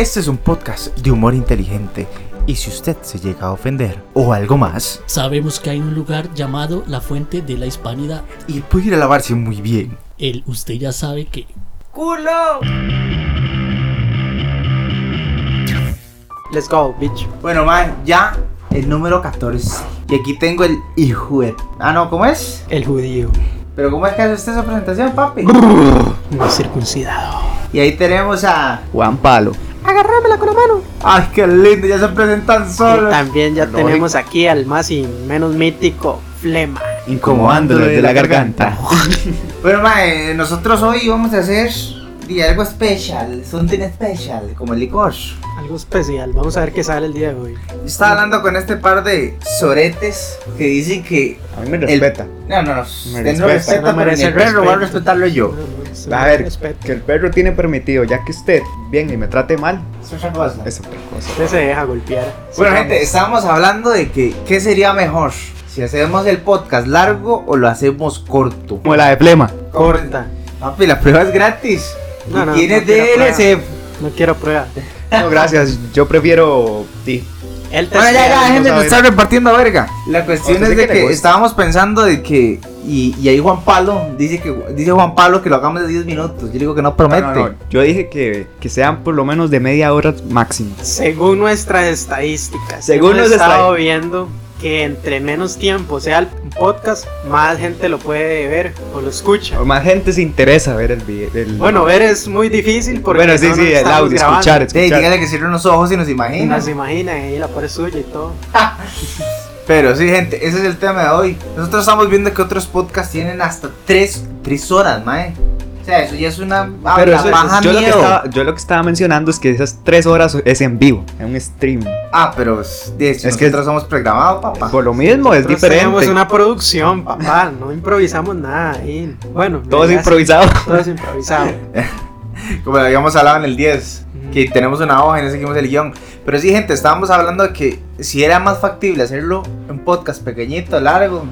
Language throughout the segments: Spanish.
Este es un podcast de humor inteligente y si usted se llega a ofender o algo más, Sabemos que hay un lugar llamado la Fuente de la Hispanidad. y puede ir a lavarse muy bien. El usted ya sabe que. ¡Culo! Let's go, bitch. Bueno, man, ya el número 14. Y aquí tengo el hijo de... Ah, no, ¿cómo es? El judío. Pero ¿cómo es que hace usted esa presentación, papi? No circuncidado. Y ahí tenemos a... Juan Palo. Agárramela con la mano. ¡Ay, qué lindo! Ya se presentan Y solos. también ya Lógico. tenemos aquí al más y menos mítico Flema. Incomodándolo desde la garganta. Bueno, mae, nosotros hoy vamos a hacer y algo especial, something special, como el licor. Algo especial. Vamos a ver qué sale el día de hoy. Yo estaba hablando con este par de soretes que dicen que... A mí me el- respeta. No, no, no, Me no respeta, respeta, no merece el perro va a respetarlo yo. A ver, Respeto. que el perro tiene permitido, ya que usted viene y me trate mal, Es otra cosa. es otra cosa. Usted se deja golpear. Bueno, Sí, gente, estábamos hablando de que qué sería mejor, si hacemos el podcast largo o lo hacemos corto. Como la de Flema. Corta. Papi, la prueba es gratis. No, no, tiene no quiero DLC. No quiero prueba. No, gracias, yo prefiero ti. Él te Bueno, ya, ya, nos ver. está repartiendo verga. La cuestión ¿A usted es de que estábamos pensando de que. Y, y ahí Juan Pablo dice que dice Juan Pablo que lo hagamos de 10 minutos. Yo digo que no promete. No, no, no, Yo dije que, que sean por lo menos de media hora máximo. Según nuestras estadísticas, Según hemos nuestras estado viendo que entre menos tiempo sea el podcast, más gente lo puede ver o lo escucha. O más gente se interesa ver el video. el- Bueno, ver es muy difícil porque Bueno, sí, no sí, nos el audio, grabando. escuchar, Sí, escuchar. dígale que cierren los ojos y nos Y imagina. nos imaginan ahí la pared suya y todo. Pero sí, gente, ese es el tema de hoy. Nosotros estamos viendo que otros podcasts tienen hasta 3, horas, mae. Sea, eso ya es una. Pero eso- baja yo, lo que miedo. estaba, yo lo que estaba mencionando es que esas tres horas es en vivo, en un stream. Ah, pero es, de- Es que- nosotros somos programados, papá. Por lo mismo, es Nosotros diferente. tenemos una producción, papá. No improvisamos nada ahí. Bueno, Todo es improvisado. Todo es improvisado. Como lo habíamos hablado en el 10, Ujú. que tenemos una hoja y no seguimos el guion. Pero sí, gente, estábamos hablando de que si era más factible hacerlo en podcast pequeñito, largo,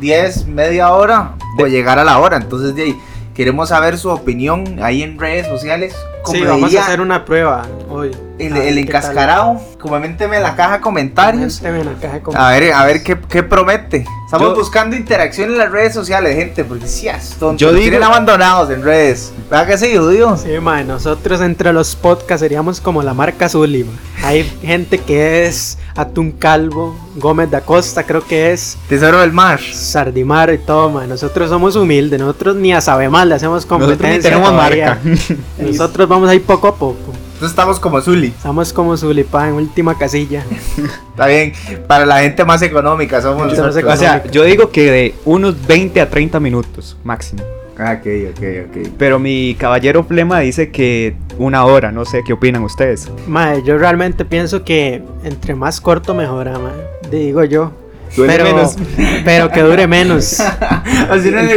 10, media hora, o llegar a la hora. Entonces, de ahí, queremos saber su opinión ahí en redes sociales. Como Sí, vamos a hacer una prueba hoy. el, A encascarado. Coménteme en la caja de comentarios. En la caja de A comentarios. ver, a ver qué, qué promete. Estamos Yo- buscando interacción en las redes sociales, gente, porque si es tonto. Yo digo- tienen abandonados en redes. ¿Verdad que sí, judío? Sí, nosotros entre los podcasts seríamos como la marca Zully, mae. Hay gente que es Atún Calvo, Gómez da Costa, creo que es Tesoro del mar. Sardimar y todo, mae. Nosotros somos humildes, nosotros ni a saber más le hacemos Nosotros ni competencia. tenemos todavía. marca. Nosotros vamos ahí poco a poco. Entonces estamos como Zully. Estamos como Zully, pa, en última casilla. Está bien. Para la gente más económica somos Gente más nosotros. O sea, yo digo que de unos 20 a 30 minutos máximo. Ah, ok, ok, ok. Pero mi caballero Flema dice que una hora, no sé qué opinan ustedes. Mae, yo realmente pienso que entre más corto mejor, mae. Digo yo. Duele pero, menos. pero que dure menos. Así no le.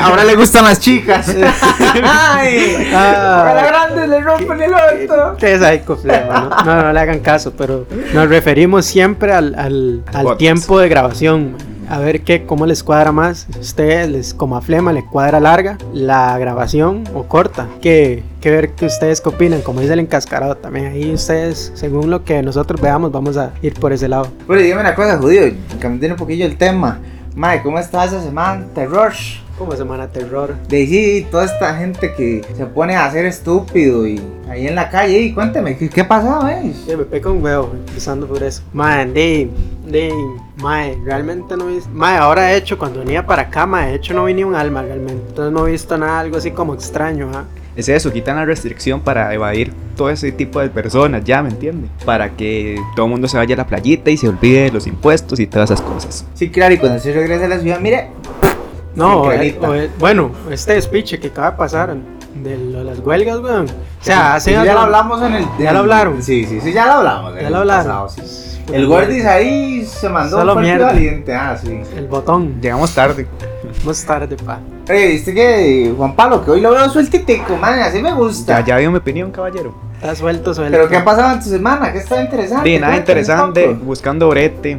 Ahora le gustan las chicas. Ay, Ah. a la grande le rompen el orto. Qué psycho, Flema, ¿no? No, no le hagan caso, pero nos referimos siempre al, al, al tiempo de grabación. A ver qué, cómo les cuadra más. Ustedes, les, como a Flema, le cuadra larga la grabación o corta. Que, que ver que ustedes qué opinan. Como dice el encascarado también. Ahí ustedes, según lo que nosotros veamos, vamos a ir por ese lado. Bueno, dígame una cosa, judío. Cambiando un poquillo el tema. Mae, ¿cómo está esa semana? Terror. Como Semana Terror. De sí, toda esta gente que se pone a hacer estúpido y ahí en la calle. Y cuénteme, ¿qué, qué pasó, eh? Sí, me peca un huevo, empezando por eso. Mae, de, de, mae, realmente no vi. Mae, ahora he hecho, cuando venía para acá, mae, de hecho no vi ni un alma realmente. Entonces no he visto nada, algo así como extraño, ¿ah? Es eso, quitan la restricción para evadir todo ese tipo de personas, ya, ¿me entiende? Para que todo el mundo se vaya a la playita y se olvide de los impuestos y todas esas cosas. Sí, claro, y cuando se regresa a la ciudad, mire. No, Sí, eh, o, eh, bueno, este despiche que acaba de pasar de lo las huelgas, weón. O sea, hace Sí, ya lo hablamos en el. ¿Ya lo hablaron? Sí, sí, sí, ya lo hablamos. Ya lo hablaron. pasado, sí. El Gordis ahí se mandó Solo un valiente. Ah, sí. El botón. Llegamos tarde. Más tarde, pa. Oye, viste que Juan Pablo, que hoy lo veo sueltitico, man, así me gusta. Ya, ya dio mi opinión, caballero. Está suelto, suelto. Pero ¿qué ha pasado en tu semana? ¿Qué está interesante? De nada interesante, buscando brete,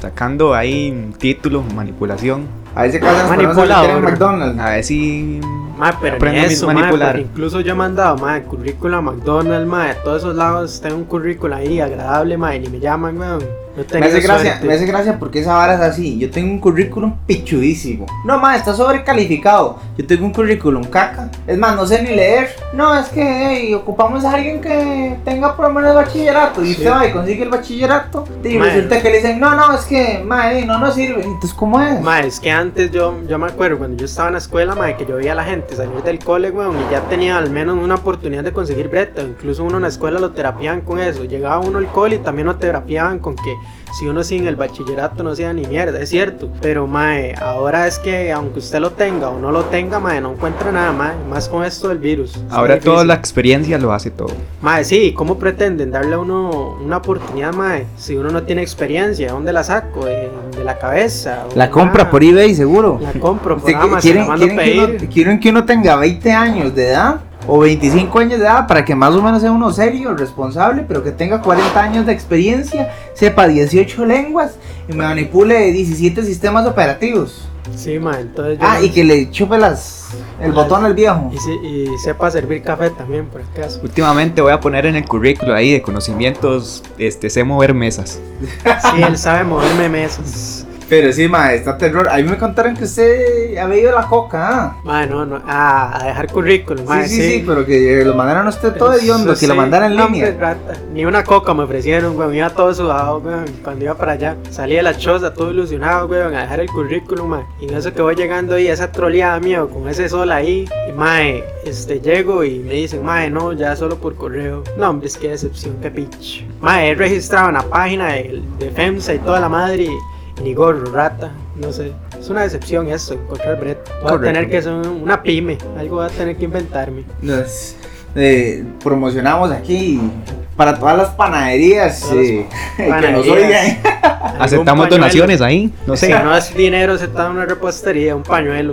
sacando ahí títulos, manipulación. A ver si acaso nos ponemos a meter en Manipulador. McDonald's. A ver si Ma, pero a eso, ma, manipular. incluso yo he mandado, ma, currículum a McDonald's, ma, de todos esos lados tengo un currículum ahí agradable, ma, y ni me llaman, weón. No Me hace, gracia, suerte. me hace gracia porque esa vara es así. Yo tengo un currículum pichudísimo. No, ma, está sobrecalificado. Yo tengo un currículum caca. Es más, no sé ni leer. No, es que hey, ocupamos a alguien que tenga por lo menos bachillerato. Y usted va y consigue el bachillerato. Y Ma. resulta que le dicen, no, no, es que, ma, eh, no nos sirve. Entonces, ¿cómo es? Ma, es que antes yo, yo me acuerdo cuando yo estaba en la escuela, ma, que yo veía a la gente salir del cole, weón, y ya tenía al menos una oportunidad de conseguir breta. Incluso uno en la escuela lo terapiaban con eso. Llegaba uno al cole y también lo terapiaban con que si uno sin el bachillerato no hacía ni mierda, es cierto. Pero, mae, ahora es que aunque usted lo tenga o no lo tenga, mae, no encuentra nada, mae, más con esto del virus. Ahora toda la experiencia lo hace todo. Mae, sí, ¿cómo pretenden darle a uno una oportunidad, mae? Si uno no tiene experiencia, ¿dónde la saco? ¿De, de la cabeza? ¿O La compra por eBay, seguro. La compro por ¿Usted qui- Amazon, ¿Quieren, quieren que uno, pedir. quieren que uno tenga 20 años de edad o 25 años de edad para que más o menos sea uno serio, responsable, pero que tenga 40 años de experiencia, sepa 18 lenguas y me manipule 17 sistemas operativos? Sí, mae, entonces yo Ah, no- y que le chupe las, el Las- botón al viejo. y, se- y sepa servir café también, por acaso. Últimamente voy a poner en el currículo ahí de conocimientos, este, sé mover mesas. Sí, él sabe moverme mesas. Pero sí, ma, está terror. A mí me contaron que usted había ido a la coca, ¿ah? Mae, no, no, ah, a dejar currículum, mae, sí, sí, sí, pero que lo mandaron a usted todo hediondo, que lo mandaran en línea. rata. Ni una coca me ofrecieron, weón. Iba todo sudado, weón. Cuando iba para allá, salí de la choza todo ilusionado, weón, a dejar el currículum, mae. Y en eso que voy llegando ahí, esa troleada mía, con ese sol ahí, y mae, este, llego y me dicen, mae, no, ya solo por correo. No, hombre, es que decepción, qué pinche. Mae, he registrado en la página de, de FEMSA y toda la madre, y ni gorro, rata. No sé, es una decepción eso, encontrar Brett. Voy Correcto. a tener que ser una pyme, algo voy a tener que inventarme. Nos eh, promocionamos aquí para todas las panaderías Todas las eh, que nos panaderías. oigan. Aceptamos pañuelo. donaciones ahí, no sé. Si no es dinero, se está en una repostería, un pañuelo.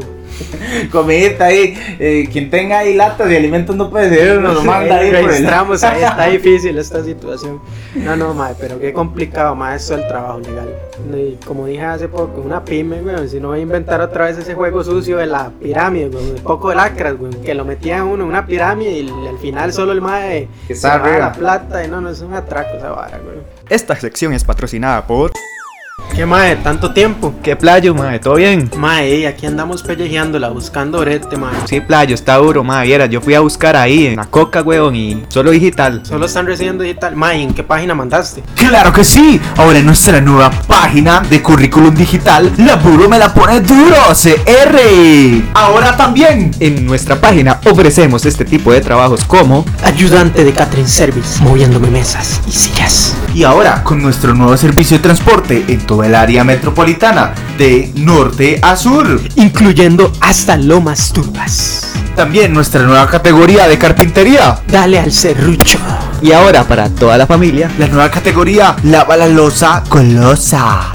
Comidita ahí. eh, quien tenga ahí latas de alimentos no puede ser, nos lo manda ahí por el. ahí, está difícil esta situación. No, no, mae, pero qué complicado, mae, eso el trabajo legal. Y como dije hace poco, una pyme, weón, si no voy a inventar otra vez ese juego sucio de la pirámide, weón, un poco de lacras, weón, que lo metían uno en una pirámide y al final solo el mae Que se la plata y no, no, es un atraco esa vara, weón. Esta sección es patrocinada por... ¿Qué mae? ¿Tanto tiempo? ¿Qué playo, madre? ¿Todo bien? Mae, aquí andamos pellejeándola, buscando brete, mae. Sí, playo, está duro, madre. Viera, yo fui a buscar ahí en la coca, weón, y solo digital. Solo están recibiendo digital. Mae, ¿en qué página mandaste? Claro que sí, ahora en nuestra nueva página de currículum digital, la Buro me la pone duro, CR. Ahora también. En nuestra página ofrecemos este tipo de trabajos como Ayudante de catering service, moviéndome mesas y sillas. Y ahora con nuestro nuevo servicio de transporte en toda el área metropolitana, de norte a sur. Incluyendo hasta lomas turbas. También nuestra nueva categoría de carpintería. Dale al serrucho. Y ahora para toda la familia, La nueva categoría, lava la losa colosa.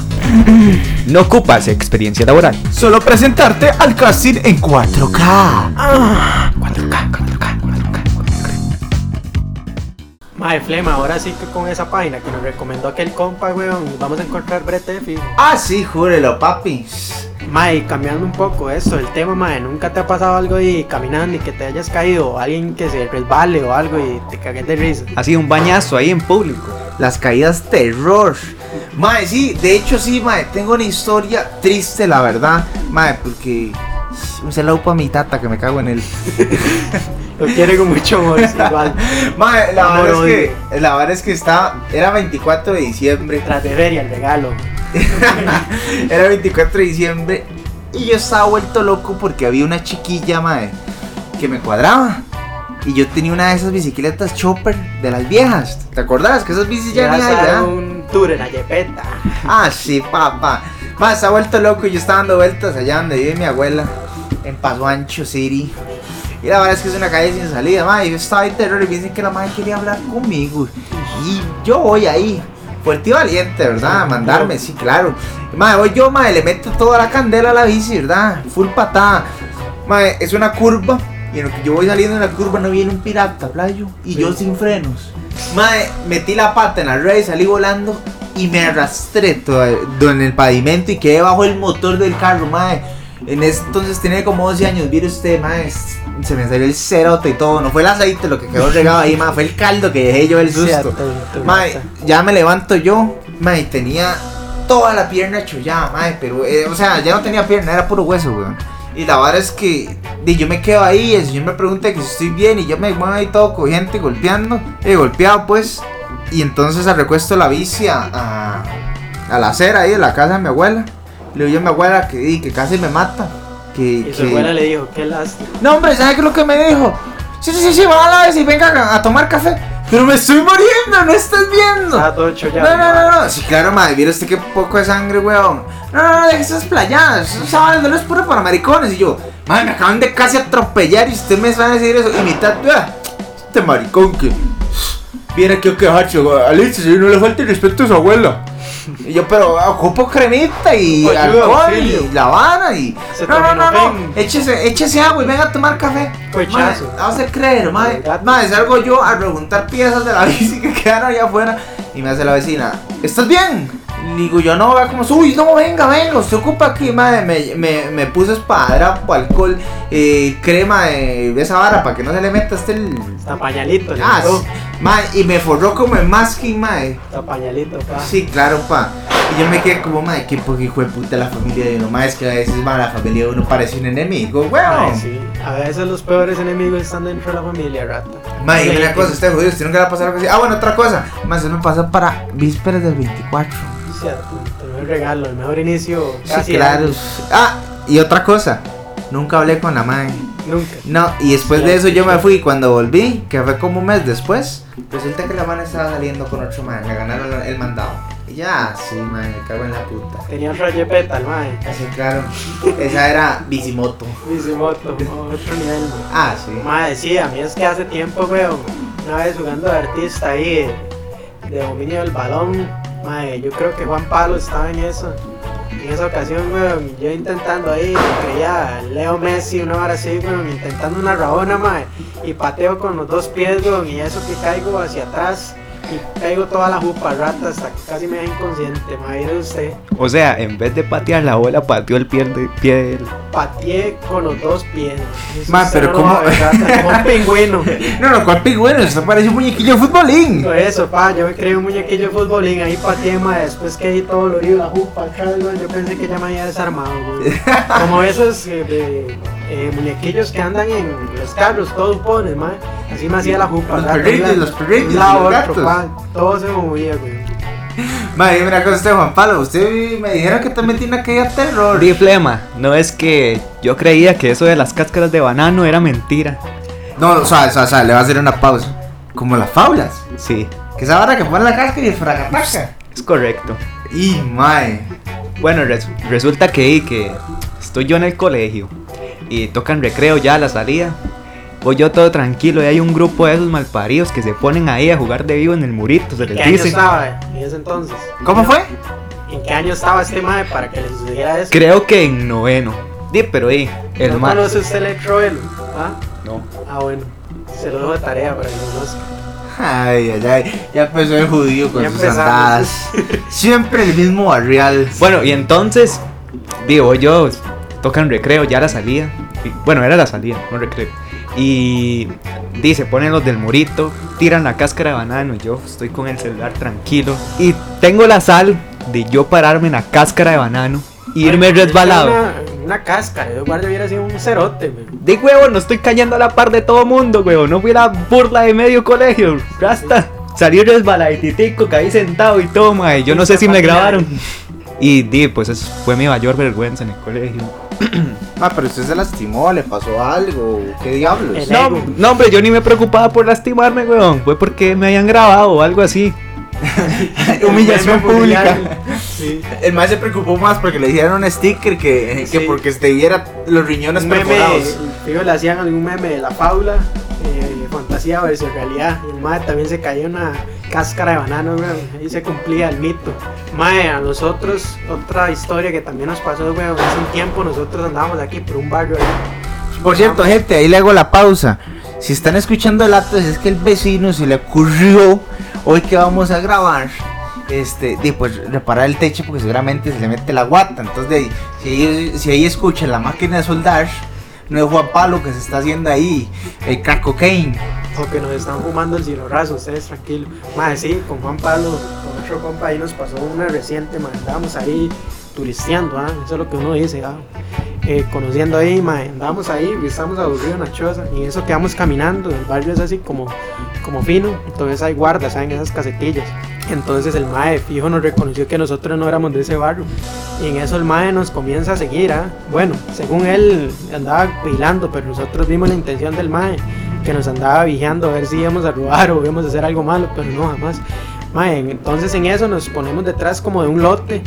no ocupas experiencia laboral. Solo presentarte al casting en 4K. Ah, 4K, 4K, 4K. Mae, Flema, ahora sí que con esa página que nos recomendó aquel compa, weón, vamos a encontrar brete fijo. Ah, sí, júrelo, papi. Mae, cambiando un poco esto, el tema, mae, ¿nunca te ha pasado algo y caminando y que te hayas caído? O alguien que se resbale o algo y te cagues de risa. Así un bañazo ahí en público. Las caídas terror. Mae, sí, de hecho sí, mae, tengo una historia triste, la verdad. Mae, porque un saludo para mi tata que me cago en él. Lo quiere con mucho amor, igual. Mae, la verdad es que la verdad es que estaba era 24 de diciembre. Tras de feria, el regalo. Era 24 de diciembre y yo estaba vuelto loco porque había una chiquilla, mae, que me cuadraba. Y yo tenía una de esas bicicletas chopper de las viejas. ¿Te acordás? Que esas bicis ya ni hay, ¿verdad? un tour en la yepeta. Ah, sí, papá. Más, está vuelto loco y yo estaba dando vueltas allá donde vive mi abuela, en Paso Ancho City. Y la verdad es que es una calle sin salida, ma. Y yo estaba en terror y me dicen que la madre quería hablar conmigo. Y yo voy ahí, fuerte y valiente, ¿verdad? A mandarme, sí, claro. Madre, voy yo, madre, le meto toda la candela a la bici, ¿verdad? Full patada. Madre, es una curva. Y en lo que yo voy saliendo en la curva no viene un pirata, playo. Y yo sin frenos. Madre, metí la pata en la red y salí volando. Y me arrastré todo, en el pavimento y quedé bajo el motor del carro, madre. En ese entonces tenía como 12 años, mire usted, mae, se me salió el cerote y todo. No fue el aceite lo que quedó regado ahí, mae, fue el caldo que dejé yo el susto. Mae, ya me levanto yo, mae, tenía toda la pierna chollada, mae, pero, eh, o sea, ya no tenía pierna, era puro hueso, weón. Y la verdad es que di, yo me quedo ahí, el señor me pregunta que si estoy bien y yo me muevo ahí todo cogiente, golpeando, eh, golpeado pues. Y entonces recuesto la bici a, a, a la acera ahí de la casa de mi abuela. Le digo yo a mi abuela que, que casi me mata. Que, Y su que- abuela le dijo, qué lástima. no, hombre, ¿sabes qué es lo que me dijo? Sí, sí, sí, sí, va a la vez y venga a, a tomar café. Pero me estoy muriendo, no estás viendo. Estaba todo hecho ya. No, no, no, no. Sí, claro, madre. ¿Vieron usted qué poco de sangre, weón? No, no, no, de esas playadas. Esa vaina no es puro para maricones. Y yo, madre, me acaban de casi atropellar y usted me va a decir eso. Y mitad, ah, este maricón que. Viene aquí a quejarse, Alicia, si no le falta el respeto a su abuela. Y yo, pero ocupo cremita y Ayuda, alcohol auxilio. y y. Se No, no, no, no. Échese, échese agua y venga a tomar café. Cochazo. No se creer, madre. Madre, salgo yo a preguntar piezas de la bici que quedaron allá afuera. Y me hace la vecina, ¿estás bien? Digo yo, no, va como, uy, no, venga, venga, usted ocupa aquí, madre. Me, me, me puso espadrapo, alcohol, eh, crema de, esa vara para que no se le meta este el. Está pañalito, le Ah, sí. madre, y me forró como el masking, madre. Está pañalito, pa. Sí, claro, pa. Y yo me quedé como, madre, qué poco hijo de puta la familia de uno. Madre, es que a veces, madre, la familia de uno parece un enemigo, weón. Ay, sí. A veces los peores enemigos están dentro de la familia, rata. Madre, dime una cosa, este jodido, usted nunca le algo así. Ah, bueno, otra cosa. Más eso me pasa para vísperas del 24. Cierto, el mejor regalo, el mejor inicio. Sí, claro. Ah, y otra cosa. Nunca hablé con la madre. Nunca. No, y después de eso yo me fui. Cuando volví, que fue como un mes después, resulta que la madre estaba saliendo con otro madre. Me ganaron el mandado. Y ya, sí, madre, me cago en la puta. Tenía otra jepeta, el mae. Así, claro. Esa era Bicimoto. Bicimoto, otro nivel, mae. Ah, sí. Mae, sí, a mí es que hace tiempo, weón, una vez jugando de artista ahí, de dominio del balón, yo creo que Juan Pablo estaba en eso. En esa ocasión, weón, yo intentando ahí, creía Leo Messi, una hora así, weón, intentando una rabona, mae, y pateo con los dos pies, weón, y eso que caigo hacia atrás, y caigo toda la jupa rata hasta que casi me da inconsciente, mae, mire usted. O sea, en vez de patear la bola, pateó el pie, de, pie del- Pateé con los dos pies. Ma, pero no como un pingüino. No, no, ¿cuál pingüino? Eso parece un muñequillo de futbolín. Por eso, pa, yo me creí un muñequillo de futbolín, ahí pateé, ma, después que ahí todo lo la jupa yo pensé que ya me había desarmado, güey. Como esos eh, de, eh, muñequillos que andan en los carros, todos pones, ma, así me hacía la jupa. Los perritos, los perritos, los otro, gatos. pa, todo se movía, güey. Madre, dime una cosa, usted, Juan Pablo. Usted me dijeron que también tiene aquella terror. Di flema, no es que yo creía que eso de las cáscaras de banano era mentira. No, o sea, o sea, o sea, le va a hacer una pausa. Como las faulas. Sí, Que esa vara que pone la cáscara y el fragataca. es correcto. Y, mae. Bueno, res- resulta que, que estoy yo en el colegio y tocan recreo ya a la salida. Voy yo todo tranquilo y hay un grupo de esos malparidos que se ponen ahí a jugar de vivo en el murito, se ¿En qué les año dice. estaba en ese entonces? ¿Cómo fue? ¿En qué año estaba este mae para que le sucediera eso? Creo que en noveno. Di, pero di, el ¿No conoce usted Electroelo? ¿Ah? No. Ah, bueno, se lo dejo de tarea para que lo conozca. Ay, ay, ay. Ya empezó el judío con Ya sus empezamos. andadas. Siempre el mismo barrial. Bueno, y entonces, digo yo, tocan recreo ya la salida. Y- bueno, era la salida, no recreo. Y dice, ponen los del murito, tiran la cáscara de banano y yo estoy con el celular tranquilo. Y tengo la sal de yo pararme en la cáscara de banano e irme resbalado. Una, una cáscara, yo guardo hubiera sido un cerote, güey. De huevo, no estoy cayendo a la par de todo mundo, huevo. No fui la burla de medio colegio. Rasta. Salí resbaladitico, caí sentado y todo, mae. Yo no sé si me grabaron. Y di, pues eso fue mi mayor vergüenza en el colegio. Ah, pero usted se lastimó, le pasó algo. ¿Qué diablos? No, no, hombre, yo ni me preocupaba por lastimarme, weón. Fue porque me habían grabado o algo así. Humillación pública. Sí. El más se preocupó más porque le hicieron un sticker que, que Sí. porque te viera los riñones Un meme, perforados. fijo, le hacían algún meme de la faula, eh, fantasía versus realidad. Y el mae también se caía una cáscara de banano, güey. Ahí se cumplía el mito. Mae, a nosotros, otra historia que también nos pasó, güey. Hace un tiempo nosotros andábamos aquí por un barrio. ahí. Por cierto, gente, ahí le hago la pausa. Si están escuchando el acto, es que el vecino se le ocurrió hoy que vamos a grabar este, de, pues reparar el techo porque seguramente se le mete la guata. Entonces, de si, ahí, si ahí escuchan la máquina de soldar, no es Juan Pablo que se está haciendo ahí, el crack cocaine. O que nos están fumando el cigarrazo, ustedes tranquilos. Más sí, con Juan Pablo, con otro compa ahí nos pasó una reciente, más andábamos ahí turisteando, ¿ah? eso es lo que uno dice, ¿ah? Eh, conociendo ahí, ma, andábamos ahí, estamos aburridos en la choza y eso quedamos caminando, el barrio es así como, como fino, entonces hay guardas, ¿saben? Esas casetillas. Entonces el mae fijo nos reconoció que nosotros no éramos de ese barrio. Y en eso el mae nos comienza a seguir, ¿ah? Bueno, según él andaba vigilando, pero nosotros vimos la intención del mae, que nos andaba vigilando a ver si íbamos a robar o íbamos a hacer algo malo, pero no, jamás. Mae, entonces en eso nos ponemos detrás como de un lote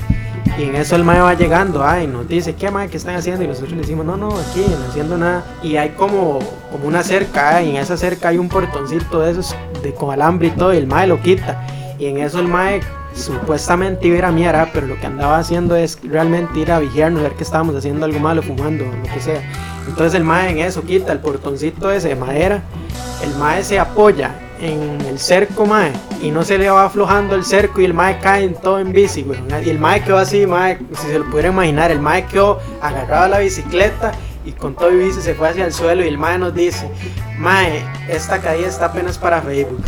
y en eso el mae va llegando, ay, nos dice, ¿qué mae, qué están haciendo? Y nosotros le decimos, no, no, aquí, no haciendo nada. Y hay como, como una cerca, y en esa cerca hay un portoncito de esos, de con alambre y todo, y el mae lo quita. Y en eso el mae supuestamente iba a ir a mirar, pero lo que andaba haciendo es realmente ir a vigiarnos, ver que estábamos haciendo algo malo, fumando, lo que sea. Entonces el mae en eso quita el portoncito ese de madera, el mae se apoya en el cerco, mae, y no se le va aflojando el cerco y el mae cae en todo en bici, güey. Y el mae quedó así, mae, si se lo pudiera imaginar, el mae quedó agarrado a la bicicleta y con todo y bici se fue hacia el suelo y el mae nos dice, mae, esta caída está apenas para Facebook.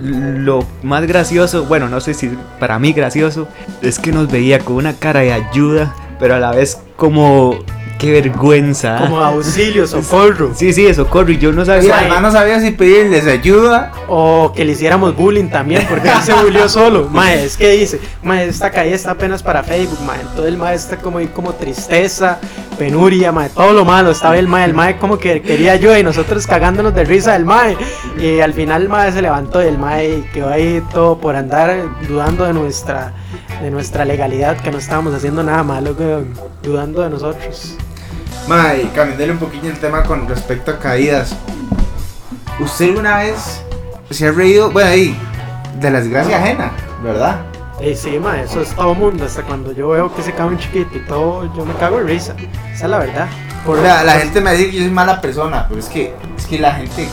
Lo más gracioso, bueno, no sé si para mí gracioso, es que nos veía con una cara de ayuda, pero a la vez como qué vergüenza. Como auxilio, socorro. Sí, sí, socorro. Y yo no sabía. además no sabía si pedirles ayuda. O que le hiciéramos bullying también, porque él se bullió solo. Mae, es que dice, mae, esta calle está apenas para Facebook, mae. Entonces el mae está como ahí como tristeza, penuria, mae, todo lo malo. Estaba el mae, el mae como que quería ayuda y nosotros cagándonos de risa del mae. Y al final el mae se levantó y el mae quedó ahí todo por andar dudando de nuestra de nuestra legalidad, que no estábamos haciendo nada malo, dudando de nosotros. Mae, cambiándole un poquillo el tema con respecto a caídas. ¿Usted alguna vez se ha reído, bueno, ahí, de la desgracia ajena, verdad? Y sí, ma, eso es todo mundo. Hasta cuando yo veo que se cae un chiquito y todo, yo me cago en risa. Esa es la verdad. Por O sea, la gente me dice que yo soy mala persona, pero es que, es que la gente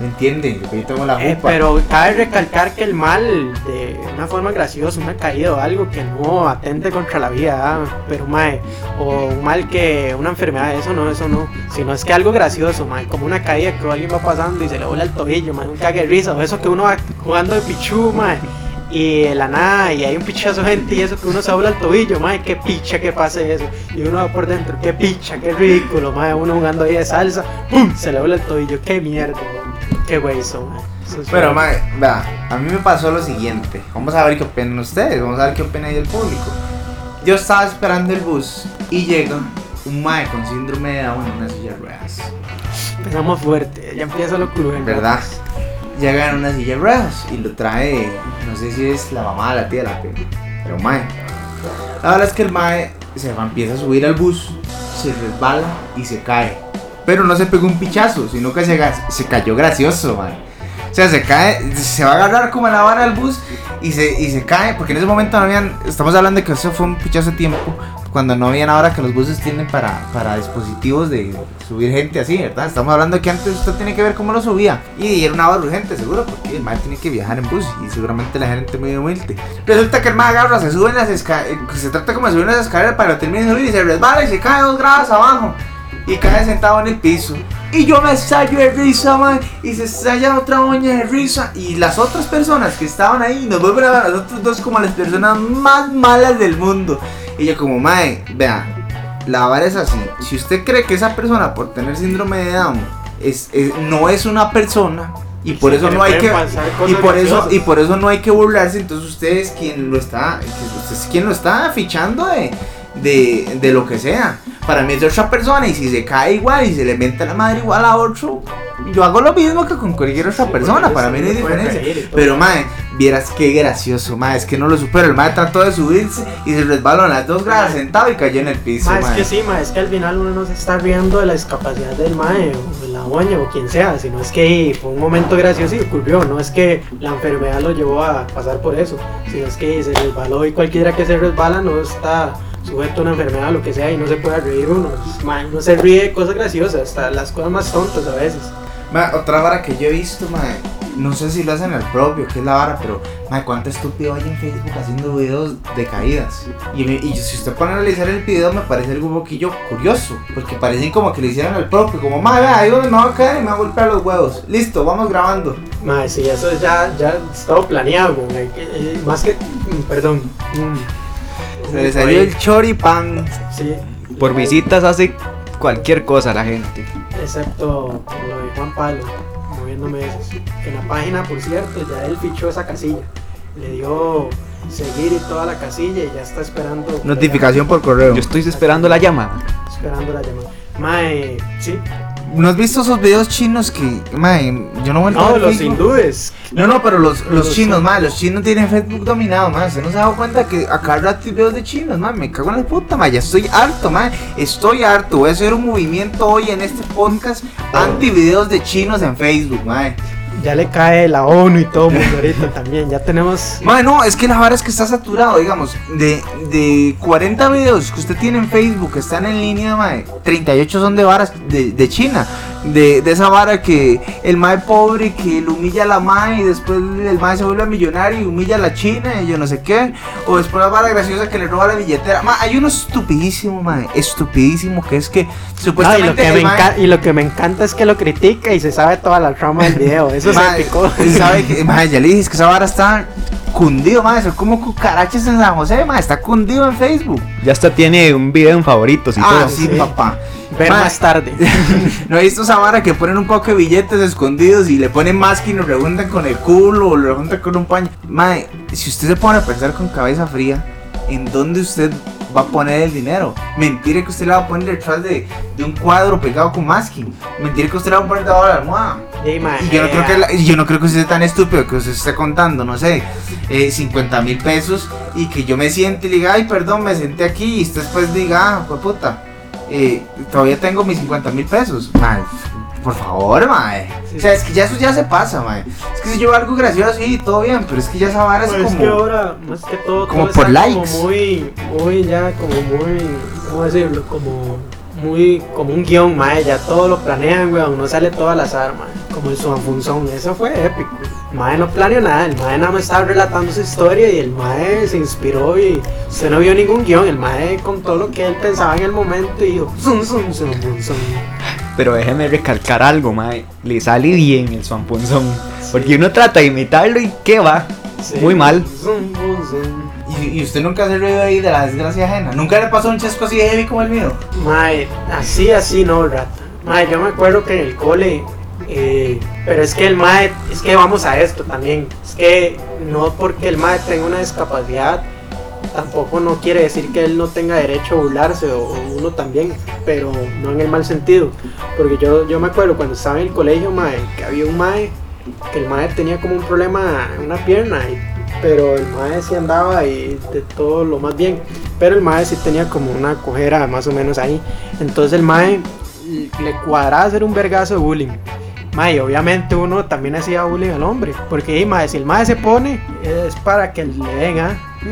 no entiende yo tengo la Eh, pero cabe recalcar que el mal, de una forma graciosa, una caída o algo que no atente contra la vida, ah, pero mae, o un mal que una enfermedad, eso no, eso no, sino es que algo gracioso, mae, como una caída que alguien va pasando y se le vuela el tobillo, mae, un cague de risa, o eso que uno va jugando de pichu, mae, y de la nada, y hay un pichazo gente y eso que uno se dobla el tobillo, mae, qué picha que pase eso, y uno va por dentro, qué picha, qué ridículo, mae, uno jugando ahí de salsa, ¡pum! se le vuela el tobillo, qué mierda, qué güey es Pero, mae, vea, a mí me pasó lo siguiente. Vamos a ver qué opinan ustedes, vamos a ver qué opina ahí el público. Yo estaba esperando el bus y llega un mae con síndrome de Down en una silla de ruedas. Empezamos fuerte, ya empieza lo cruel. ¿Verdad? Llega en una silla de ruedas y lo trae, no sé si es la mamá, la tía, la prima, pero mae. La verdad es que el mae se empieza a subir al bus, se resbala y se cae. Pero no se pegó un pichazo, sino que se, se cayó gracioso, mae. O sea, se cae, se va a agarrar como en la vara del bus y se, y se cae, porque en ese momento no habían, estamos hablando de que eso fue un pichazo de tiempo, cuando no habían ahora que los buses tienen para, para dispositivos de subir gente así, ¿verdad? Estamos hablando que antes usted tiene que ver cómo lo subía. Y era una hora urgente, seguro, porque el mae tiene que viajar en bus y seguramente la gente muy humilde. Resulta que el mae agarra, se sube en las escaleras, se trata como de subir las escaleras para que termine de subir y se resbala y se cae dos grados abajo. Y cae sentado en el piso. Y yo me estallo de risa, man. Y se estalla otra moña de risa. Y las otras personas que estaban ahí nos vuelven a ver a nosotros dos como las personas más malas del mundo. Y yo como, mae, vea, la vara es así. Si usted cree que esa persona por tener síndrome de Down es, es- no es una persona y por Sí, eso no hay que y por eso y por eso no hay que burlarse, entonces usted es quien lo está usted es quien lo está fichando de, de, de lo que sea. Para mí es de otra persona y si se cae igual y se le mete la madre igual a otro, yo hago lo mismo que con cualquier otra persona, para mí no hay diferencia. Pero mae, vieras qué gracioso, mae, es que no lo supero. El mae trató de subirse y se resbaló en las dos gradas sentado y cayó en el piso, Ma, es que sí, ma, es que al final uno no se está riendo de la discapacidad del mae o de la doña o quien sea, sino es que fue un momento gracioso y ocurrió, no es que la enfermedad lo llevó a pasar por eso, sino es que se resbaló y cualquiera que se resbala no está sujeto a una enfermedad o lo que sea y no se puede reír uno, ma, uno se ríe de cosas graciosas, hasta las cosas más tontas a veces. Ma, otra vara que yo he visto, mae, no sé si lo hacen al propio, que es la vara, pero, mae, cuánto estúpido hay en Facebook haciendo videos de caídas. Y, y si usted pone a analizar el video, me parece algo un poquillo curioso, porque parecen como que le hicieron al propio, como, mae, vea, ahí donde me voy a caer y me voy a golpear los huevos. Listo, vamos grabando. Mae, sí, eso ya, ya es todo planeado. Eh, eh, Más que. mm, Perdón. mm, Se le salió el choripán. Sí, Por visitas hace cualquier cosa la gente. excepto lo de Juan Pablo, moviéndome esos. En la página, por cierto, ya él fichó esa casilla. Le dio seguir y toda la casilla y ya está esperando. Notificación por correo. Yo estoy esperando la llamada. Esperando la llamada. Mae, sí. ¿No has visto esos videos chinos que, mae, yo no vuelvo a No, ver los Facebook? hindúes. No, no, pero los, los Los chinos, mae, los chinos tienen Facebook dominado, mae. Se ha dado cuenta que a cada rato hay videos de chinos, mae. Me cago en la puta, mae. Ya estoy harto, mae. Estoy harto. Voy a hacer un movimiento hoy en este podcast anti videos de chinos en Facebook, mae. Ya le cae la ONU y todo mundo ahorita también. Ya tenemos. Mae, no, es que la vara es que está saturado, digamos. De, de 40 videos que usted tiene en Facebook que están en línea, mae, 38 son de varas de, de China. De, de esa vara que el mae pobre que lo humilla a la mae y después el mae se vuelve millonario y humilla a la China y yo no sé qué. O después la vara graciosa que le roba la billetera. Mae, hay uno estupidísimo, mae, estupidísimo que es que No, y, supuestamente. lo que el me mae- y lo que me encanta es que lo critica y se sabe toda la trama del video. Eso Mae, picó. ¿sabe que, mae, ya le dije es que esa vara está cundido, mae, son como cucarachas en San José, mae, está cundido en Facebook. Ya hasta tiene un video en favoritos y Ah, todo. sí, sí. papá. Ver más tarde. ¿No he visto esa vara que ponen un poco de billetes escondidos y le ponen más y lo rejuntan con el culo o lo rejuntan con un paño? Mae, si usted se pone a pensar con cabeza fría, ¿en dónde usted va a poner el dinero? Mentira que usted le va a poner detrás de, de un cuadro pegado con masking. Mentira que usted le va a poner debajo de la almohada. Sí. Y yo no creo que la- yo no creo que usted sea tan estúpido que usted esté contando, no sé, eh, 50 mil pesos y que yo me siente y le diga, ay, perdón, me senté aquí y usted después diga, ah, pues puta, eh, todavía tengo mis 50 mil pesos. Mae, por favor, mae. Sí, o sea, es que ya eso ya se pasa, mae. Es que si yo algo gracioso, sí, todo bien, pero es que ya esa vara es Pues es como... que ahora, más que todo, como todo por likes. Como muy, muy, ya, como muy, ¿cómo decirlo? Como muy, como un guion, mae. Ya todo lo planean, weón. No sale todo al azar, mae. Como el Funzón. Eso fue épico. Mae no planeó nada. El mae nada más estaba relatando su historia y el mae se inspiró y usted no vio ningún guion. El mae contó lo que él pensaba en el momento y dijo, zum, zum, zum, zum. Pero déjeme recalcar algo, mae. Le sale bien el Swanpunzón. Porque uno trata de imitarlo y ¿qué va? Muy mal. Zum, zum. Y, usted nunca se reído ahí de la desgracia ajena. Nunca le pasó un chesco así heavy como el mío. Mae, así, así no, rata. Mae, yo me acuerdo que en el cole, eh, pero es que el mae, es que vamos a esto también. Es que no porque el mae tenga una discapacidad, tampoco no quiere decir que él no tenga derecho a burlarse, o, o uno también, pero no en el mal sentido. Porque yo, yo me acuerdo cuando estaba en el colegio, mae, que había un mae, que el mae tenía como un problema en una pierna, y- pero el mae sí andaba y de todo lo más bien. Pero el mae sí tenía como una cojera más o menos ahí. Entonces el mae le cuadraba hacer un vergazo de bullying. Mae, obviamente uno también hacía bullying al hombre. Porque mae, si el mae se pone, es para que le den, ¿ah?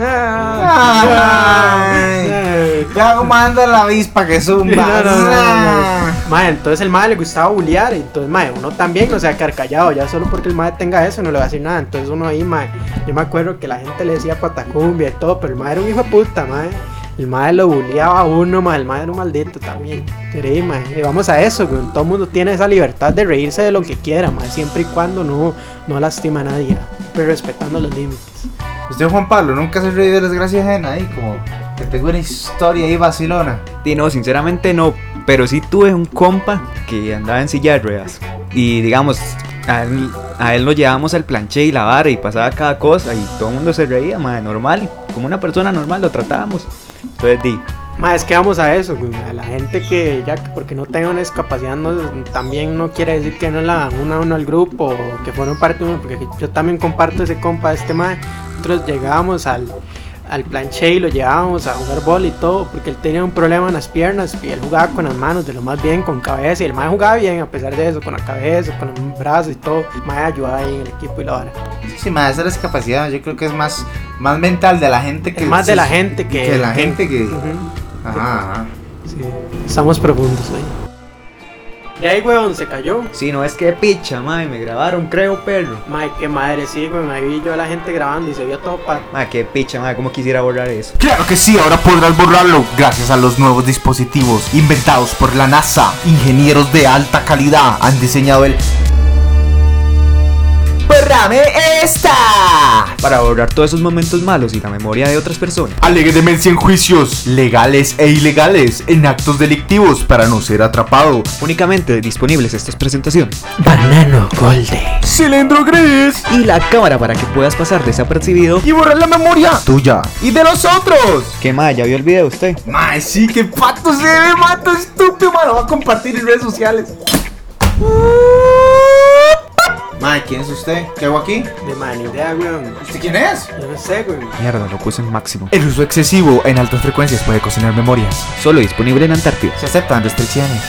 Ya anda la avispa que zumba. No, no, no, no, no. Mae, entonces el mae le gustaba bullear. Entonces, mae, uno también, o sea, quedar callado. Ya solo porque el mae tenga eso, no le va a decir nada. Entonces uno ahí, mae, yo me acuerdo que la gente le decía patacumbia y todo. Pero el mae era un hijo de puta, mae. El mae lo bulleaba a uno, mae. El mae era un maldito también. Ahí, mae, y vamos a eso, güey. Todo el mundo tiene esa libertad de reírse de lo que quiera, mae. Siempre y cuando no, no lastima a nadie. Pero respetando los límites. Usted, Juan Pablo, nunca se reído de la desgracia ajena ahí, como que tengo una historia ahí vacilona. Y no, sinceramente no. Pero sí tuve un compa que andaba en silla de ruedas. Y digamos, a él, a él lo llevábamos al planche y la vara y pasaba cada cosa. Y todo el mundo se reía, madre, normal. Como una persona normal lo tratábamos. Entonces di, Ma, es que vamos a eso, güey, a la gente que ya que porque no tenga una discapacidad no, también no quiere decir que no la una a uno al grupo o que fueron parte de uno, porque yo también comparto ese compa de este mae. Nosotros llegábamos al, al planche y lo llevábamos a jugar bol y todo, porque él tenía un problema en las piernas y él jugaba con las manos, de lo más bien con cabeza, y el mae jugaba bien a pesar de eso, con la cabeza, con los brazos y todo. Mae ayudaba ahí en el equipo y la vara. Sí, más esa discapacidad, yo creo que es más, más mental de la gente que. Es más de la gente que... que la gente que. Ajá, ajá. Sí, estamos profundos ahí. De ahí, weón, se cayó. Si no es que picha, mae, me grabaron, creo, perro. Mae, qué madre, sí, weón. Ahí vi yo a la gente grabando y se vio todo pa. Mae, qué picha, mae, cómo quisiera borrar eso. Claro que sí, ahora podrás borrarlo gracias a los nuevos dispositivos inventados por la NASA. Ingenieros de alta calidad han diseñado el... ¡Borrame esta! Para borrar todos esos momentos malos y la memoria de otras personas. Alegue demencia en juicios legales e ilegales, en actos delictivos para no ser atrapado. Únicamente disponibles estas presentaciones. Banano Golden. Cilindro gris Y la cámara para que puedas pasar desapercibido. y borrar la memoria tuya y de los otros. ¿Qué mae? ¿Ya vio el video usted? Mae, sí, que pato se ve, mato estúpido, mae, lo va a compartir en redes sociales. Mae, ¿quién es usted? ¿Qué hago aquí? De man, idea, weón. ¿Usted quién es? Yo no sé, weón. Mierda, lo puse en máximo. El uso excesivo en altas frecuencias puede cocinar memorias. Solo disponible en Antártida. Se aceptan restricciones.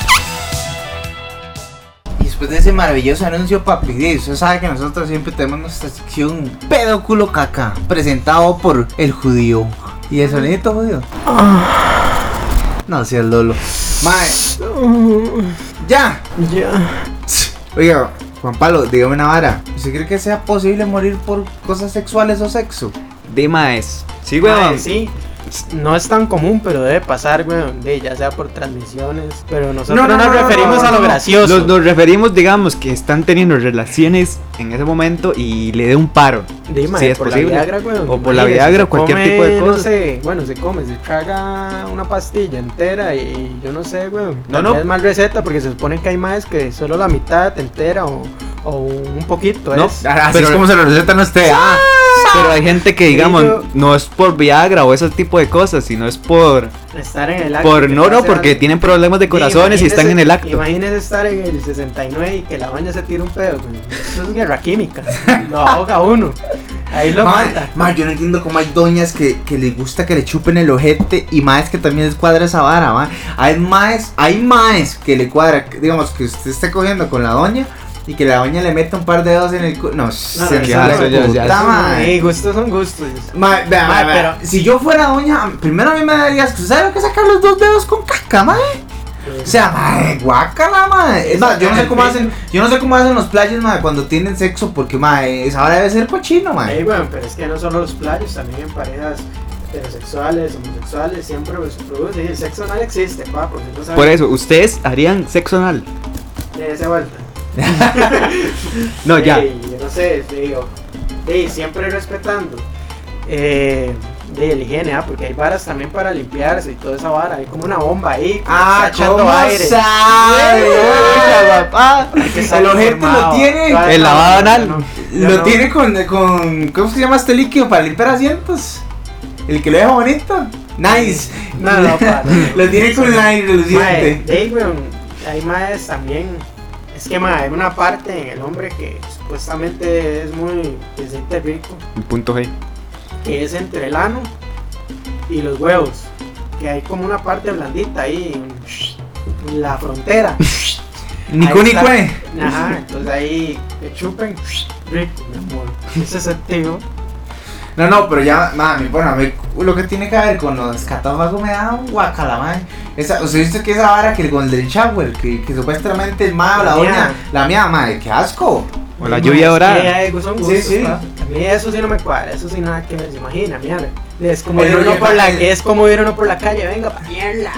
Y después de ese maravilloso anuncio, papi, di, usted sabe que nosotros siempre tenemos nuestra sección pedo culo caca, presentado por el judío. ¿Y el sonidito judío? No, si el Lolo. Mae. Ya. Ya. Oiga, Juan Pablo, dígame una vara. ¿Usted cree que sea posible morir por cosas sexuales o sexo? De maes. Sí, weón. sí. No es tan común, pero debe pasar, weón. De, ya sea por transmisiones. Pero nosotros No, no, nos no, no, referimos no, a lo no. gracioso. Nos, nos referimos, digamos, que están teniendo relaciones en ese momento y le dé un paro. Di, mae, Sí, es por posible. La Viagra, weón. O por la Viagra, se cualquier come, tipo de No cosa. sé, bueno, se come, se traga una pastilla entera y yo no sé, weón. No, no. Es mal receta porque se supone que hay más que solo la mitad entera o, o un poquito No, es. Así Pero- es como se lo recetan a usted. Ah. Pero hay gente que, digamos, no es por Viagra o ese tipo de cosas, sino es por. Estar en el acto. por no, no, porque algo. tienen problemas de Sí, corazones y están en el acto. Imagínese estar en el 69 y que la baña se tire un pedo. Eso es guerra química. Lo ahoga uno. Ahí lo Mae, mata. yo no entiendo cómo hay doñas que, que les gusta que le chupen el ojete y maes que también les cuadra esa vara, mae. Hay maes, hay maes que le cuadra, digamos, que usted esté cogiendo con la doña y que la doña le meta un par de dedos en el cu- No, se ya, me eso ya, ya. gustos son gustos. Pero- si yo fuera doña, primero a mí me darías, ¿sabes lo que sacar los dos dedos con caca, mae? O sea, mae, guácala, mae. Es más, yo no sé cómo hacen, yo no sé cómo hacen los playas, mae, cuando tienen sexo, porque, mae, esa hora debe ser cochino, mae. Ey, bueno, pero es que no solo los playos, también en parejas heterosexuales, homosexuales, siempre se produce. Y el sexo anal existe, pa, porque no saben Por eso, ¿ustedes harían sexo anal? de esa vuelta. No, ya. Ey, yo no sé, te digo. ey, siempre respetando. Eh, de la higiene, ah, porque hay varas también para limpiarse y toda esa vara. Hay como una bomba ahí. Ah, echando ¿cómo aire. sabe? Oiga, papá. El ojete informado. lo tiene. Claro, El lavado anal. no, Lo no. tiene con, con. ¿Cómo se llama este líquido para limpiar asientos? El que lo deja bonito. Nice. No, no, pa, no, no. Lo tiene con el aire reluciente. hay más también. Es que hay una parte en el hombre que supuestamente es muy. que siente rico, El punto G. que es entre el ano y los huevos. Que hay como una parte blandita ahí en, en la frontera. Nico Ahí está. Nicue. Ajá, entonces ahí que chupen rico, mi amor. Ese sentido. No, no, pero ya, mami, bueno, a mí lo que tiene que ver con los catáfagos me da un guacala, man. Esa, ¿Usted viste que esa vara que el Golden Shower, que, que supuestamente el ma o la La doña, mía. la mía, madre, qué asco. O la lluvia dorada. Sí, gustos, sí. pa. A mí eso sí no me cuadra, eso sí nada que me se imagina, mierda. Es como El ir uno por la, canela. es como ir uno por la calle, venga, pa' mierda.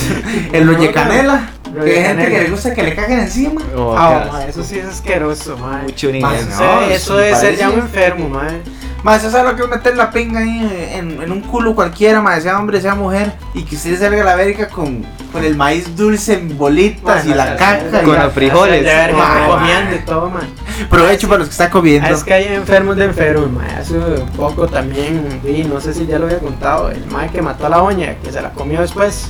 El no. canela. Que hay gente que le gusta que le caguen encima. Oh, Ah, eso sí es asqueroso, man. Mucho Eso, no, eso debe ser ya un enfermo, man. Más, eso es lo que es meter la pinga ahí en, en un culo cualquiera, más sea hombre, sea mujer, y que usted salga a la verga con, con el maíz dulce en bolitas y la caca. y Con la- los frijoles. De verga, Mae, comiendo y todo, man. Provecho para los que están comiendo. Es que hay enfermos de enfermos, man. Hace un poco también vi, no sé si ya lo había contado, el mae que mató a la doña, que se la comió después.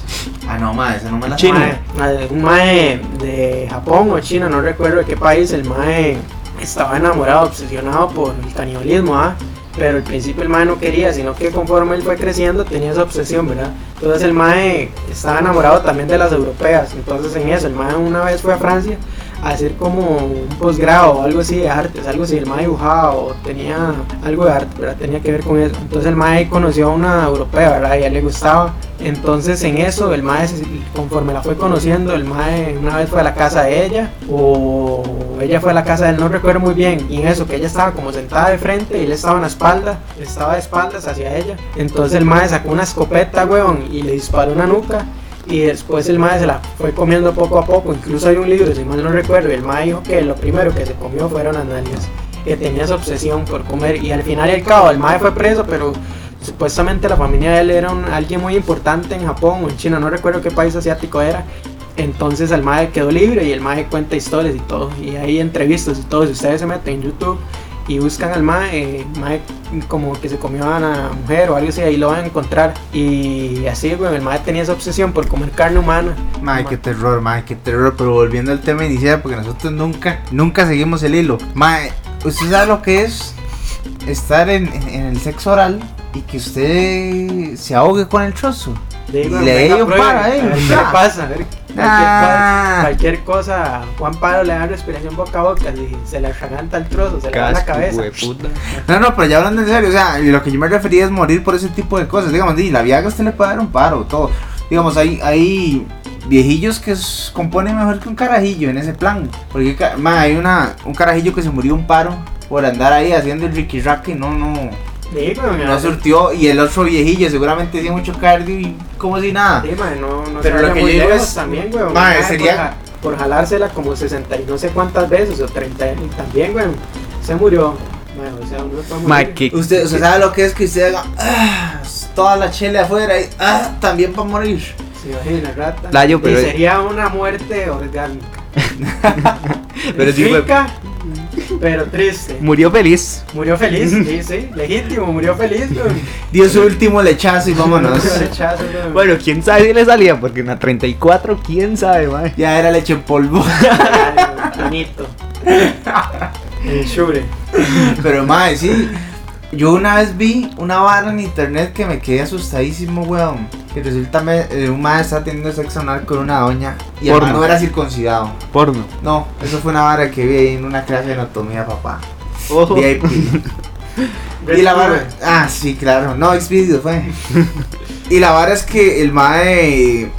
Ah, no, ma, esa no me la Chino. Mae, mae, un mae de Japón o China, no recuerdo de qué país, el mae estaba enamorado, obsesionado por el canibalismo, ¿ah? Pero al principio el mae no quería, sino que conforme él fue creciendo tenía esa obsesión, ¿verdad? Entonces el mae estaba enamorado también de las europeas, entonces en eso, el mae una vez fue a Francia hacer como un posgrado o algo así de artes, algo así, el mae dibujaba o tenía algo de arte, ¿verdad? Tenía que ver con eso. Entonces el mae conoció a una europea, ¿verdad? Y a él le gustaba. Entonces en eso el mae, conforme la fue conociendo, el mae una vez fue a la casa de ella o ella fue a la casa de él, no recuerdo muy bien. Y en eso que ella estaba como sentada de frente y él estaba en la espalda, estaba de espaldas hacia ella. Entonces el mae sacó una escopeta, weón, y le disparó una nuca. Y después el mae se la fue comiendo poco a poco. Incluso hay un libro, si mal no recuerdo, y el mae dijo que lo primero que se comió fueron las nalgas. Que tenía esa obsesión por comer. Y al final y al cabo, el mae fue preso, pero supuestamente la familia de él era alguien muy importante en Japón o en China, no recuerdo qué país asiático era. Entonces el mae quedó libre y el mae cuenta historias y todo. Y hay entrevistas y todo. Si ustedes se meten en YouTube y buscan al mae, eh, mae como que se comió a una mujer o algo así, ahí lo van a encontrar. Y así, güey, el mae tenía esa obsesión por comer carne humana. Mae, qué terror, mae, qué terror. Pero volviendo al tema inicial, porque nosotros nunca, nunca seguimos el hilo. Mae, ¿usted sabe lo que es estar en, en- en el sexo oral y que usted se ahogue con el trozo? Le digo, Y le venga, dio un pruebe, paro ahí, a ver ¿Qué le pasa? Cualquier, Ah. cosa, cualquier cosa, Juan Pablo le da respiración boca a boca y se le atraganta el trozo, se le va a la cabeza. hueputa. No, no, pero ya hablando en serio, o sea, lo que yo me refería es morir por ese tipo de cosas. Digamos, di, la Viagra usted le puede dar un paro, todo. Digamos, hay, hay viejillos que componen mejor que un carajillo en ese plan. Porque hay una, un carajillo que se murió un paro por andar ahí haciendo el Ricky Racky, no, no, Sí, pero mira, no surtió. Y el otro viejillo seguramente tiene mucho cardio y como si nada. Sí, no, no Pero lo que yo digo es- también, güey. Sería- Por, por jalársela como 60 y no sé cuántas veces, o 30, y también, güey, se murió. Mae, o sea, uno Usted, usted sabe lo que es que usted haga ah, toda la chile afuera y ah, también para morir. Se imagina, rata. Layo, pero- Y sería una muerte orgánica. Pero Rica, pero triste. Murió feliz. Murió feliz, sí, sí, legítimo, murió feliz, güey. Dio su último lechazo y vámonos. Rechazo, güey. Bueno, quién sabe si le salía, porque en la 34, quién sabe, mae. ya era leche en polvo. Bonito. El shure. Pero mae, sí. Yo una vez vi una vara en internet que me quedé asustadísimo, weón. Que resulta me, eh, un mae está teniendo sexo anal con una doña y el Porno. mae no era circuncidado. Porno. No, eso fue una vara que vi ahí en una clase de anatomía, papá. Ojo. VIP. y la vara. Ah, sí, claro. No, Xvideo fue. y la vara es que el mae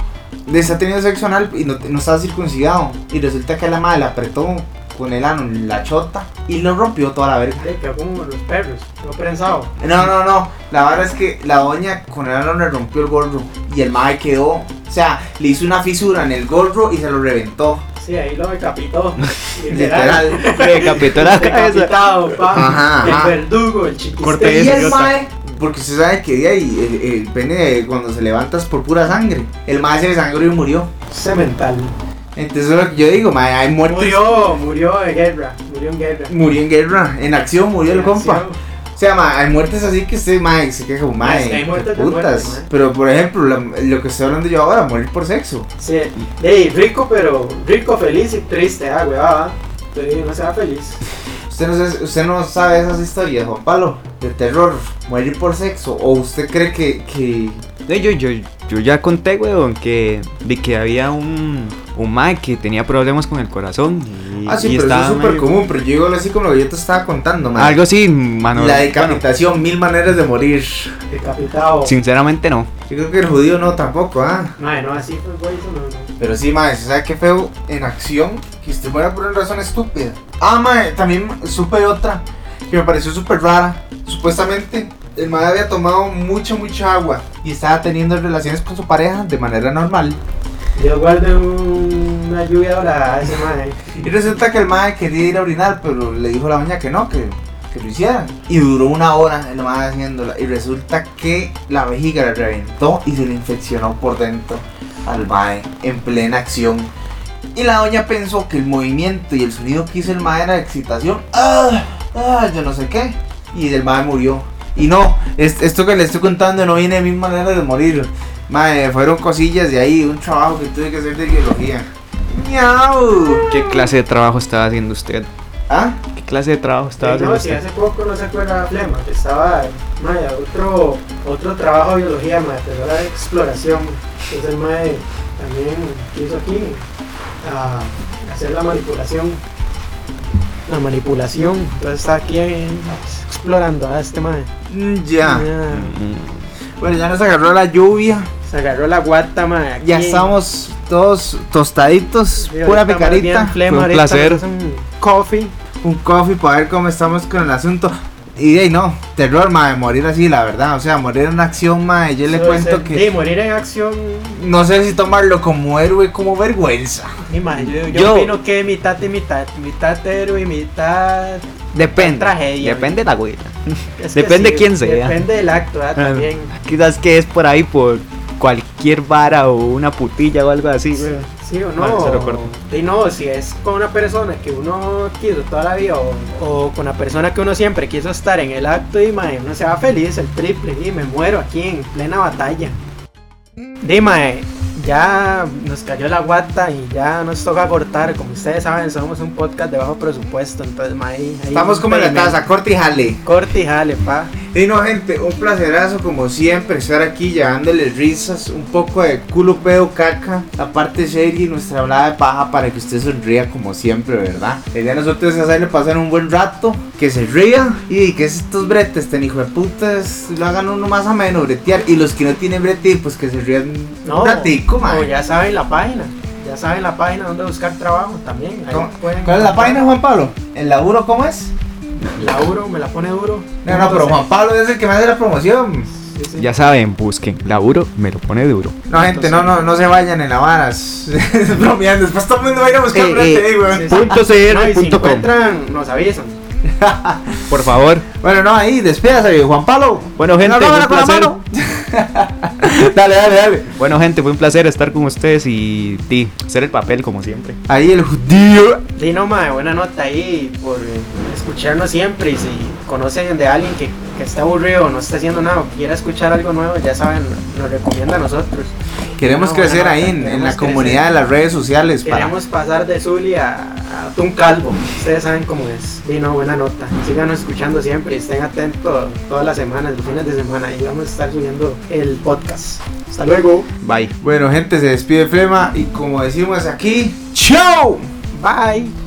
le está teniendo sexo anal y no, no estaba circuncidado. Y resulta que la mae la apretó con el ano en la chota y lo rompió toda la verga. Ay, que como los perros, no prensado. No, no, no. La verdad es que la doña con el ano le rompió el gorro y el mae quedó. O sea, le hizo una fisura en el gorro y se lo reventó. Sí, ahí lo decapitó. Literal. Le decapitó la cabeza. Decapitado, pa. Ajá, ajá. El verdugo, el chiquisté. Corte Y el mae, porque usted sabe que de ahí el, el pene cuando se levanta es por pura sangre. El mae se desangró y murió. Cemental. Entonces es lo que yo digo, mae, hay muertes. Murió, murió de guerra. Murió en guerra. Murió en guerra, en acción murió el En compa. O sea, mae, hay muertes así que usted, mae, se queja que hay de putas. muertes. Pero por ejemplo, lo que estoy hablando yo ahora, morir por sexo. Sí, Ey, rico, pero rico, feliz y triste, ah, güey, va. Pero no sea feliz. Usted no, sabe, usted no sabe esas historias, Juan Pablo, de terror, morir por sexo. ¿O usted cree que, que No, yo, yo, yo ya conté, weón, que vi que había un, un mae que tenía problemas con el corazón. Y, Ah, sí, y pero eso es súper medio- común, pero yo digo así como lo que yo te estaba contando, man. Algo así, mano. La bueno, decapitación, mil maneras de morir. Decapitado. sinceramente no. Yo creo que el judío no tampoco, ¿ah? Mae, no, así fue, güey, eso no, no. Pero sí, mae, ¿sabe qué feo en acción? Que usted muera por una razón estúpida. Ah, mae, también supe otra que me pareció súper rara. Supuestamente, el mae había tomado mucha, mucha agua y estaba teniendo relaciones con su pareja de manera normal. Dios guarde un- una lluvia dorada a ese mae. Y resulta que el mae quería ir a orinar, pero le dijo a la doña que no, que, que lo hiciera. Y duró una hora el mae haciéndola. Y resulta que la vejiga le reventó y se le infeccionó por dentro al mae en plena acción. Y la doña pensó que el movimiento y el sonido que hizo el mae era de excitación. ¡Ah! ¡Ah! Yo no sé qué. Y el mae murió. Y no, es- esto que le estoy contando no viene de mi manera de morir. Mae, fueron cosillas de ahí, un trabajo que tuve que hacer de biología. ¡Miau! ¿Qué clase de trabajo estaba haciendo usted? ¿Ah? ¿Qué clase de trabajo estaba Eh, haciendo no, si usted? hace poco no se acuerda la flema, que estaba, mae, otro, otro trabajo de biología, mae, pero era de exploración. Entonces el mae también que hizo aquí, ah, hacer la manipulación. La manipulación. Entonces está aquí eh, explorando a este madre. Mm, Ya. Bueno, ya nos agarró la lluvia. Se agarró la guata, madre. aquí. Ya estamos todos tostaditos, Sí, pura picarita. Fue un placer. Un coffee. Un coffee para ver cómo estamos con el asunto. Y de ahí no, terror, madre, morir así, la verdad. O sea, morir en acción, madre. Yo le cuento que Sí, morir en acción. no sé si tomarlo como héroe, como vergüenza. Sí, madre, yo, yo Yo- opino que mitad y mitad. Mitad héroe y mitad. Depende. Tragedia. Depende de la güey. es que Depende sí, quién sea. Depende del acto, ¿verdad? También. Quizás que es por ahí por cualquier vara o una putilla o algo así, güey. Sí o Vale, no. corto. Y no, si es con una persona que uno quiso toda la vida o, o con una persona que uno siempre quiso estar en el acto y mae, uno se va feliz, el triple, y me muero aquí en plena batalla. Dime, ya nos cayó la guata y ya nos toca cortar. Como ustedes saben, somos un podcast de bajo presupuesto, entonces mae, ahí Estamos como en la taza, corte y jale. Corte y jale, pa. Y no, gente, un placerazo como siempre estar aquí llevándole risas, un poco de culo, pedo, caca, la parte seria y nuestra hablada de paja para que usted sonría como siempre, ¿verdad? La idea de nosotros es hacerle pasar un buen rato, que se ría y que estos bretes, ten hijo de putas, lo hagan uno más ameno, bretear. Y los que no tienen brete, pues que se rían No, un ratico, o ya saben la página. Ya saben la página donde buscar trabajo también. Ahí ¿Cómo- pueden ¿Cuál es la página, Juan Pablo? ¿El laburo cómo es? La duro, me la pone duro. No, no, pero Juan Pablo es el que me hace la promoción. Sí, sí. Ya saben, busquen. Laburo me lo pone duro. No, gente, no, no, no se vayan en la. Es bromeando, después todo el mundo va a ir a buscar Eh, brete, eh, eh, weón. Sí, sí. Punto No, y si cr punto com. encuentran, nos avisan. Por favor. Bueno, no, ahí, despídase, Juan Pablo. Bueno, gente, un con la placer. dale, dale, dale. Bueno, gente, fue un placer estar con ustedes y ti, hacer el papel como siempre. Ahí el judío. Sí, no, mae, buena nota ahí por escucharnos siempre. Y si conocen de alguien que, que está aburrido o no está haciendo nada o quiera escuchar algo nuevo, ya saben, nos recomienda a nosotros. Queremos No, crecer ahí en, en la comunidad crecer. de las redes sociales. Para... Queremos pasar de Zully a, a Tun Calvo. Ustedes saben cómo es. Sí, no, buena nota. Síganos escuchando siempre y estén atentos todas las semanas, los fines de semana. Y vamos a estar subiendo el podcast. Hasta luego. Bye. Bueno, gente, se despide Flema y como decimos aquí, ¡Chao! Bye.